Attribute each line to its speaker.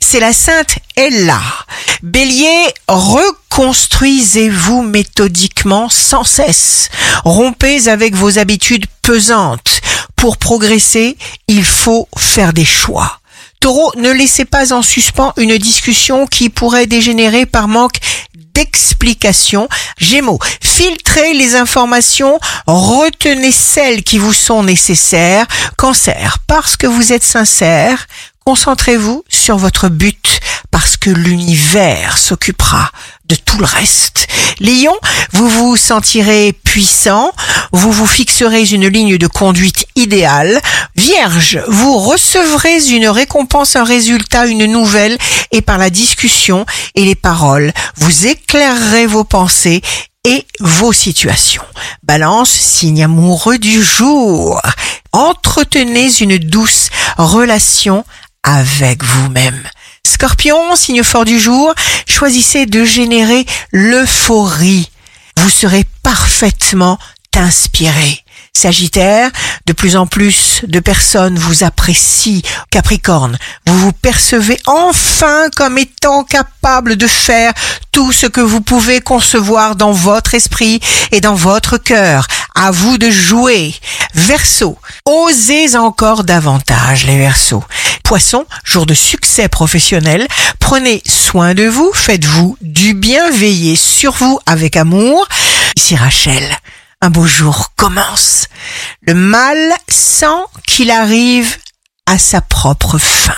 Speaker 1: c'est la sainte Ella. Bélier, reconstruisez-vous méthodiquement sans cesse. Rompez avec vos habitudes pesantes. Pour progresser, il faut faire des choix. Taureau, ne laissez pas en suspens une discussion qui pourrait dégénérer par manque d'explication. Gémeaux, filtrez les informations, retenez celles qui vous sont nécessaires. Cancer, parce que vous êtes sincère, concentrez-vous sur votre but parce que l'univers s'occupera de tout le reste. Lion, vous vous sentirez puissant, vous vous fixerez une ligne de conduite idéale. Vierge, vous recevrez une récompense, un résultat, une nouvelle, et par la discussion et les paroles, vous éclairerez vos pensées et vos situations. Balance, signe amoureux du jour. Entretenez une douce relation avec vous-même. Scorpion, signe fort du jour, choisissez de générer l'euphorie. Vous serez parfaitement inspiré. Sagittaire, de plus en plus de personnes vous apprécient. Capricorne, vous vous percevez enfin comme étant capable de faire tout ce que vous pouvez concevoir dans votre esprit et dans votre cœur. À vous de jouer. Verseau, osez encore davantage les Verseaux. Poisson, jour de succès professionnel, prenez soin de vous, faites-vous du bien, veillez sur vous avec amour. Ici Rachel un beau jour commence. Le mal sent qu'il arrive à sa propre fin.